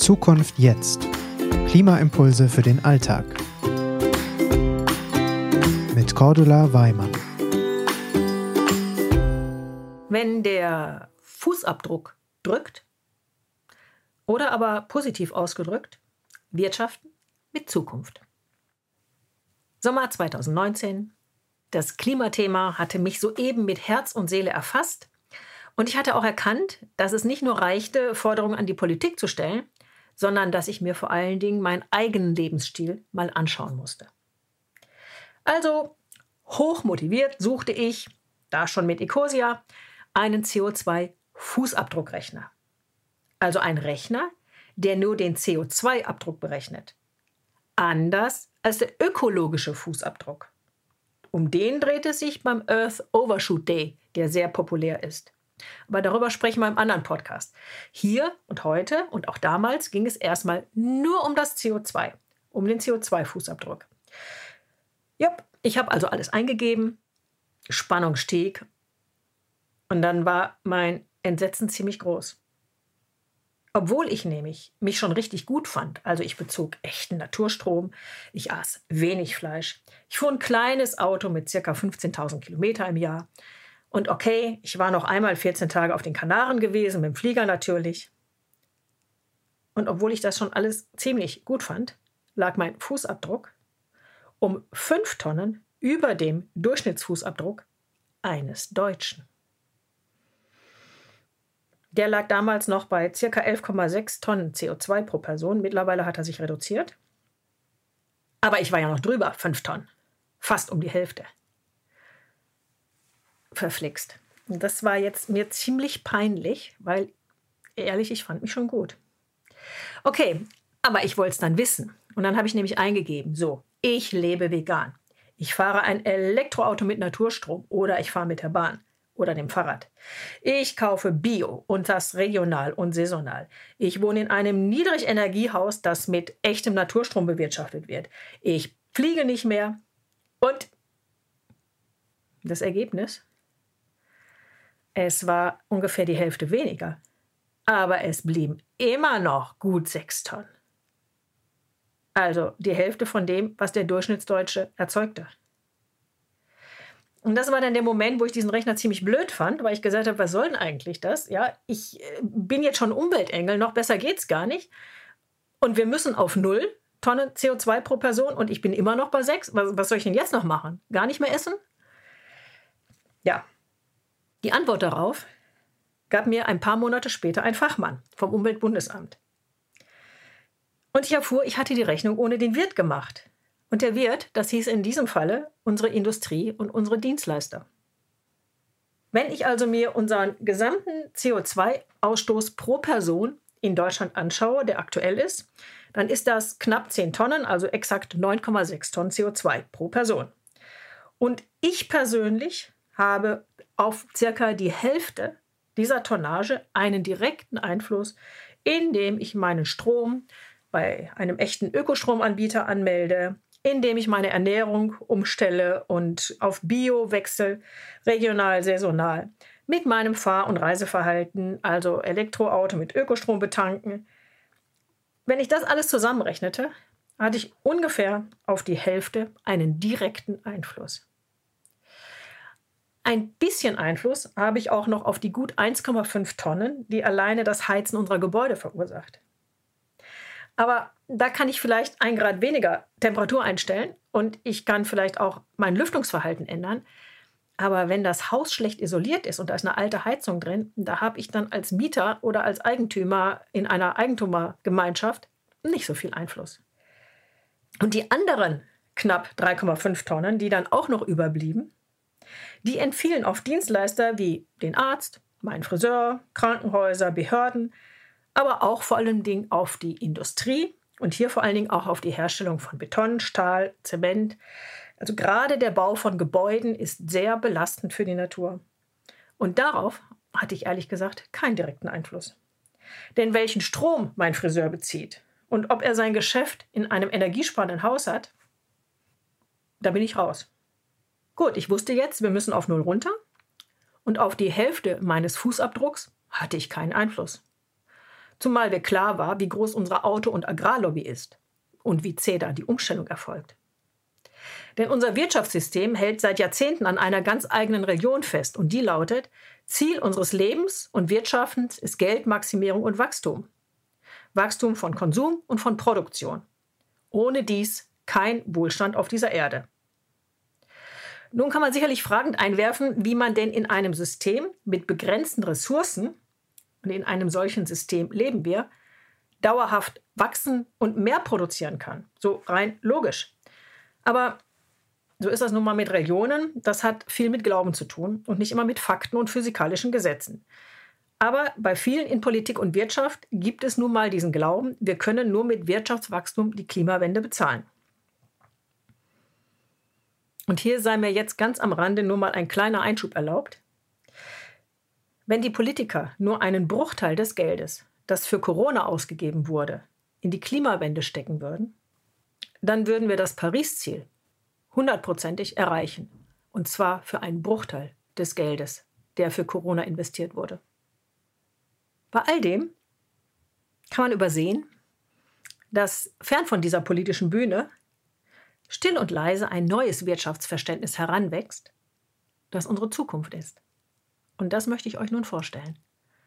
Zukunft jetzt. Klimaimpulse für den Alltag. Mit Cordula Weimann. Wenn der Fußabdruck drückt oder aber positiv ausgedrückt, Wirtschaften mit Zukunft. Sommer 2019. Das Klimathema hatte mich soeben mit Herz und Seele erfasst und ich hatte auch erkannt, dass es nicht nur reichte, Forderungen an die Politik zu stellen, sondern dass ich mir vor allen Dingen meinen eigenen Lebensstil mal anschauen musste. Also, hoch motiviert suchte ich, da schon mit Ecosia, einen CO2-Fußabdruckrechner. Also ein Rechner, der nur den CO2-Abdruck berechnet. Anders als der ökologische Fußabdruck. Um den dreht es sich beim Earth Overshoot Day, der sehr populär ist. Aber darüber sprechen wir im anderen Podcast. Hier und heute und auch damals ging es erstmal nur um das CO2, um den CO2-Fußabdruck. Ja, ich habe also alles eingegeben, Spannung stieg und dann war mein Entsetzen ziemlich groß. Obwohl ich nämlich mich schon richtig gut fand, also ich bezog echten Naturstrom, ich aß wenig Fleisch, ich fuhr ein kleines Auto mit ca. 15.000 Kilometer im Jahr, und okay, ich war noch einmal 14 Tage auf den Kanaren gewesen, mit dem Flieger natürlich. Und obwohl ich das schon alles ziemlich gut fand, lag mein Fußabdruck um 5 Tonnen über dem Durchschnittsfußabdruck eines Deutschen. Der lag damals noch bei ca. 11,6 Tonnen CO2 pro Person. Mittlerweile hat er sich reduziert. Aber ich war ja noch drüber, 5 Tonnen. Fast um die Hälfte verflixt. Und das war jetzt mir ziemlich peinlich, weil ehrlich, ich fand mich schon gut. Okay, aber ich wollte es dann wissen. Und dann habe ich nämlich eingegeben, so, ich lebe vegan. Ich fahre ein Elektroauto mit Naturstrom oder ich fahre mit der Bahn oder dem Fahrrad. Ich kaufe Bio und das regional und saisonal. Ich wohne in einem Niedrigenergiehaus, das mit echtem Naturstrom bewirtschaftet wird. Ich fliege nicht mehr und das Ergebnis? Es war ungefähr die Hälfte weniger. Aber es blieben immer noch gut sechs Tonnen. Also die Hälfte von dem, was der Durchschnittsdeutsche erzeugte. Und das war dann der Moment, wo ich diesen Rechner ziemlich blöd fand, weil ich gesagt habe, was soll denn eigentlich das? Ja, ich äh, bin jetzt schon Umweltengel, noch besser geht's gar nicht. Und wir müssen auf null Tonnen CO2 pro Person und ich bin immer noch bei sechs. Was, was soll ich denn jetzt noch machen? Gar nicht mehr essen? Ja, die Antwort darauf gab mir ein paar Monate später ein Fachmann vom Umweltbundesamt. Und ich erfuhr, ich hatte die Rechnung ohne den Wirt gemacht. Und der Wirt, das hieß in diesem Falle unsere Industrie und unsere Dienstleister. Wenn ich also mir unseren gesamten CO2-Ausstoß pro Person in Deutschland anschaue, der aktuell ist, dann ist das knapp 10 Tonnen, also exakt 9,6 Tonnen CO2 pro Person. Und ich persönlich habe auf circa die Hälfte dieser Tonnage einen direkten Einfluss, indem ich meinen Strom bei einem echten Ökostromanbieter anmelde, indem ich meine Ernährung umstelle und auf Bio wechsle, regional, saisonal, mit meinem Fahr- und Reiseverhalten, also Elektroauto mit Ökostrom betanken. Wenn ich das alles zusammenrechnete, hatte ich ungefähr auf die Hälfte einen direkten Einfluss. Ein bisschen Einfluss habe ich auch noch auf die gut 1,5 Tonnen, die alleine das Heizen unserer Gebäude verursacht. Aber da kann ich vielleicht ein Grad weniger Temperatur einstellen und ich kann vielleicht auch mein Lüftungsverhalten ändern. Aber wenn das Haus schlecht isoliert ist und da ist eine alte Heizung drin, da habe ich dann als Mieter oder als Eigentümer in einer Eigentumergemeinschaft nicht so viel Einfluss. Und die anderen knapp 3,5 Tonnen, die dann auch noch überblieben, die entfielen auf Dienstleister wie den Arzt, meinen Friseur, Krankenhäuser, Behörden, aber auch vor allen Dingen auf die Industrie und hier vor allen Dingen auch auf die Herstellung von Beton, Stahl, Zement. Also gerade der Bau von Gebäuden ist sehr belastend für die Natur. Und darauf hatte ich ehrlich gesagt keinen direkten Einfluss. Denn welchen Strom mein Friseur bezieht und ob er sein Geschäft in einem energiesparenden Haus hat, da bin ich raus. Gut, ich wusste jetzt, wir müssen auf Null runter. Und auf die Hälfte meines Fußabdrucks hatte ich keinen Einfluss. zumal mir klar war, wie groß unsere Auto- und Agrarlobby ist und wie zäh da die Umstellung erfolgt. Denn unser Wirtschaftssystem hält seit Jahrzehnten an einer ganz eigenen Religion fest und die lautet, Ziel unseres Lebens und Wirtschaftens ist Geldmaximierung und Wachstum. Wachstum von Konsum und von Produktion. Ohne dies kein Wohlstand auf dieser Erde. Nun kann man sicherlich fragend einwerfen, wie man denn in einem System mit begrenzten Ressourcen, und in einem solchen System leben wir, dauerhaft wachsen und mehr produzieren kann. So rein logisch. Aber so ist das nun mal mit Religionen. Das hat viel mit Glauben zu tun und nicht immer mit Fakten und physikalischen Gesetzen. Aber bei vielen in Politik und Wirtschaft gibt es nun mal diesen Glauben, wir können nur mit Wirtschaftswachstum die Klimawende bezahlen. Und hier sei mir jetzt ganz am Rande nur mal ein kleiner Einschub erlaubt. Wenn die Politiker nur einen Bruchteil des Geldes, das für Corona ausgegeben wurde, in die Klimawende stecken würden, dann würden wir das Paris-Ziel hundertprozentig erreichen. Und zwar für einen Bruchteil des Geldes, der für Corona investiert wurde. Bei all dem kann man übersehen, dass fern von dieser politischen Bühne still und leise ein neues Wirtschaftsverständnis heranwächst, das unsere Zukunft ist. Und das möchte ich euch nun vorstellen.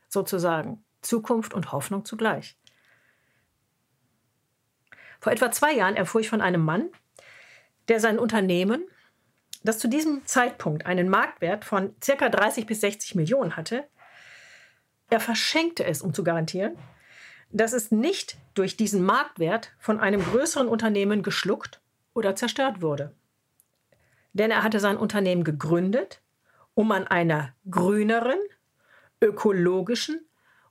Sozusagen Zukunft und Hoffnung zugleich. Vor etwa zwei Jahren erfuhr ich von einem Mann, der sein Unternehmen, das zu diesem Zeitpunkt einen Marktwert von ca. 30 bis 60 Millionen hatte, er verschenkte es, um zu garantieren, dass es nicht durch diesen Marktwert von einem größeren Unternehmen geschluckt oder zerstört wurde. Denn er hatte sein Unternehmen gegründet, um an einer grüneren, ökologischen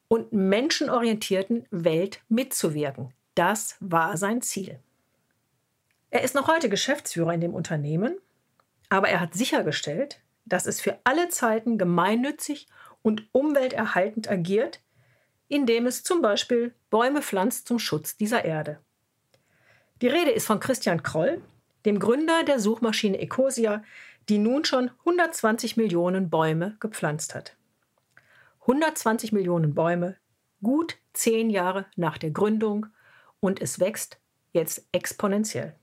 und menschenorientierten Welt mitzuwirken. Das war sein Ziel. Er ist noch heute Geschäftsführer in dem Unternehmen, aber er hat sichergestellt, dass es für alle Zeiten gemeinnützig und umwelterhaltend agiert, indem es zum Beispiel Bäume pflanzt zum Schutz dieser Erde. Die Rede ist von Christian Kroll, dem Gründer der Suchmaschine Ecosia, die nun schon 120 Millionen Bäume gepflanzt hat. 120 Millionen Bäume, gut zehn Jahre nach der Gründung und es wächst jetzt exponentiell.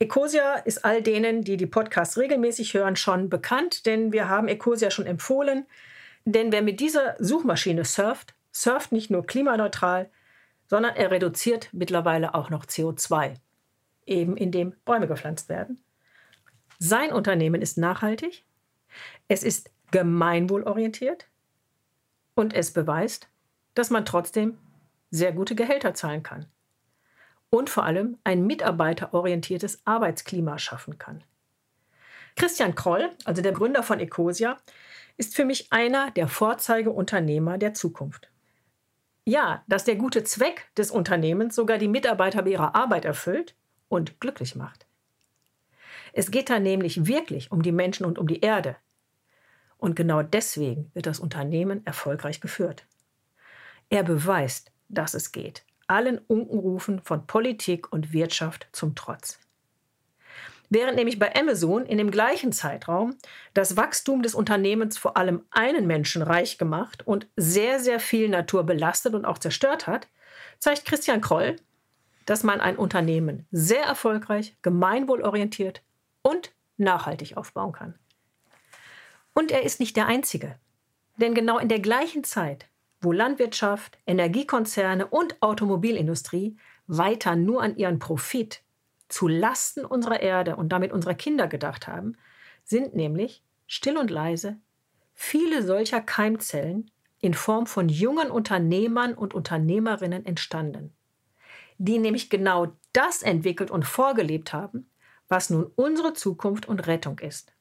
Ecosia ist all denen, die die Podcasts regelmäßig hören, schon bekannt, denn wir haben Ecosia schon empfohlen. Denn wer mit dieser Suchmaschine surft, surft nicht nur klimaneutral, sondern er reduziert mittlerweile auch noch CO2, eben indem Bäume gepflanzt werden. Sein Unternehmen ist nachhaltig, es ist gemeinwohlorientiert und es beweist, dass man trotzdem sehr gute Gehälter zahlen kann und vor allem ein mitarbeiterorientiertes Arbeitsklima schaffen kann. Christian Kroll, also der Gründer von Ecosia, ist für mich einer der Vorzeigeunternehmer der Zukunft. Ja, dass der gute Zweck des Unternehmens sogar die Mitarbeiter bei ihrer Arbeit erfüllt und glücklich macht. Es geht da nämlich wirklich um die Menschen und um die Erde. Und genau deswegen wird das Unternehmen erfolgreich geführt. Er beweist, dass es geht, allen Unkenrufen von Politik und Wirtschaft zum Trotz. Während nämlich bei Amazon in dem gleichen Zeitraum das Wachstum des Unternehmens vor allem einen Menschen reich gemacht und sehr, sehr viel Natur belastet und auch zerstört hat, zeigt Christian Kroll, dass man ein Unternehmen sehr erfolgreich, gemeinwohlorientiert und nachhaltig aufbauen kann. Und er ist nicht der Einzige. Denn genau in der gleichen Zeit, wo Landwirtschaft, Energiekonzerne und Automobilindustrie weiter nur an ihren Profit zu Lasten unserer Erde und damit unserer Kinder gedacht haben, sind nämlich still und leise viele solcher Keimzellen in Form von jungen Unternehmern und Unternehmerinnen entstanden, die nämlich genau das entwickelt und vorgelebt haben, was nun unsere Zukunft und Rettung ist.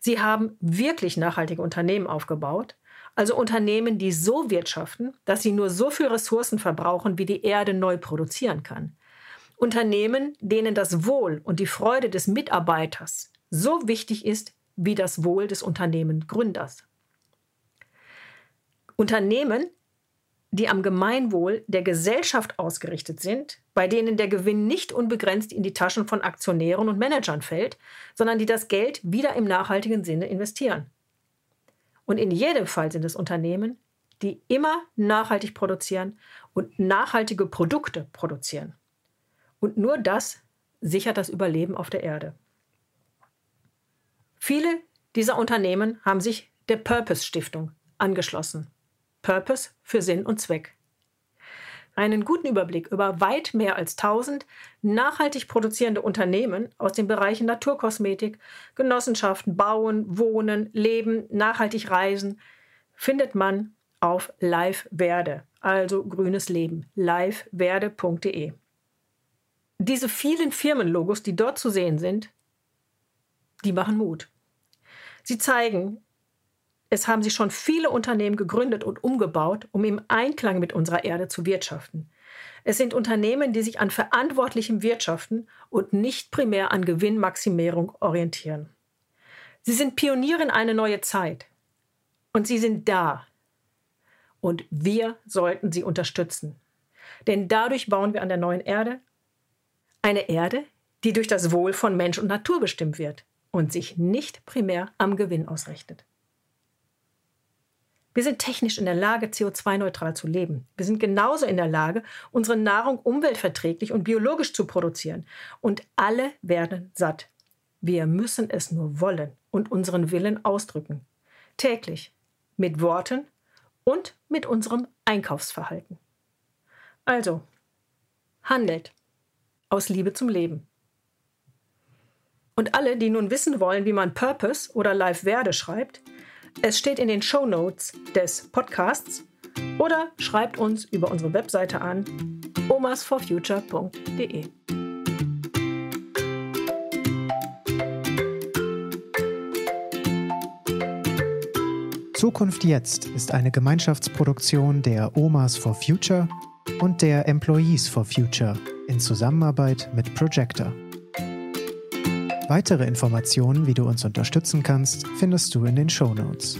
Sie haben wirklich nachhaltige Unternehmen aufgebaut, also Unternehmen, die so wirtschaften, dass sie nur so viel Ressourcen verbrauchen, wie die Erde neu produzieren kann. Unternehmen, denen das Wohl und die Freude des Mitarbeiters so wichtig ist wie das Wohl des Unternehmengründers. Unternehmen, die am Gemeinwohl der Gesellschaft ausgerichtet sind, bei denen der Gewinn nicht unbegrenzt in die Taschen von Aktionären und Managern fällt, sondern die das Geld wieder im nachhaltigen Sinne investieren. Und in jedem Fall sind es Unternehmen, die immer nachhaltig produzieren und nachhaltige Produkte produzieren. Und nur das sichert das Überleben auf der Erde. Viele dieser Unternehmen haben sich der Purpose Stiftung angeschlossen. Purpose für Sinn und Zweck. Einen guten Überblick über weit mehr als 1000 nachhaltig produzierende Unternehmen aus den Bereichen Naturkosmetik, Genossenschaften, Bauen, Wohnen, Leben, nachhaltig Reisen findet man auf Live Werde, also grünes Leben, livewerde.de. Diese vielen Firmenlogos, die dort zu sehen sind, die machen Mut. Sie zeigen, es haben sich schon viele Unternehmen gegründet und umgebaut, um im Einklang mit unserer Erde zu wirtschaften. Es sind Unternehmen, die sich an verantwortlichem Wirtschaften und nicht primär an Gewinnmaximierung orientieren. Sie sind Pioniere in eine neue Zeit. Und sie sind da. Und wir sollten sie unterstützen. Denn dadurch bauen wir an der neuen Erde eine Erde, die durch das Wohl von Mensch und Natur bestimmt wird und sich nicht primär am Gewinn ausrichtet. Wir sind technisch in der Lage, CO2-neutral zu leben. Wir sind genauso in der Lage, unsere Nahrung umweltverträglich und biologisch zu produzieren. Und alle werden satt. Wir müssen es nur wollen und unseren Willen ausdrücken. Täglich. Mit Worten und mit unserem Einkaufsverhalten. Also, handelt. Aus Liebe zum Leben. Und alle, die nun wissen wollen, wie man Purpose oder Life Werde schreibt, es steht in den Show Notes des Podcasts oder schreibt uns über unsere Webseite an omasforfuture.de. Zukunft jetzt ist eine Gemeinschaftsproduktion der Omas for Future und der Employees for Future in Zusammenarbeit mit Projector. Weitere Informationen, wie du uns unterstützen kannst, findest du in den Show Notes.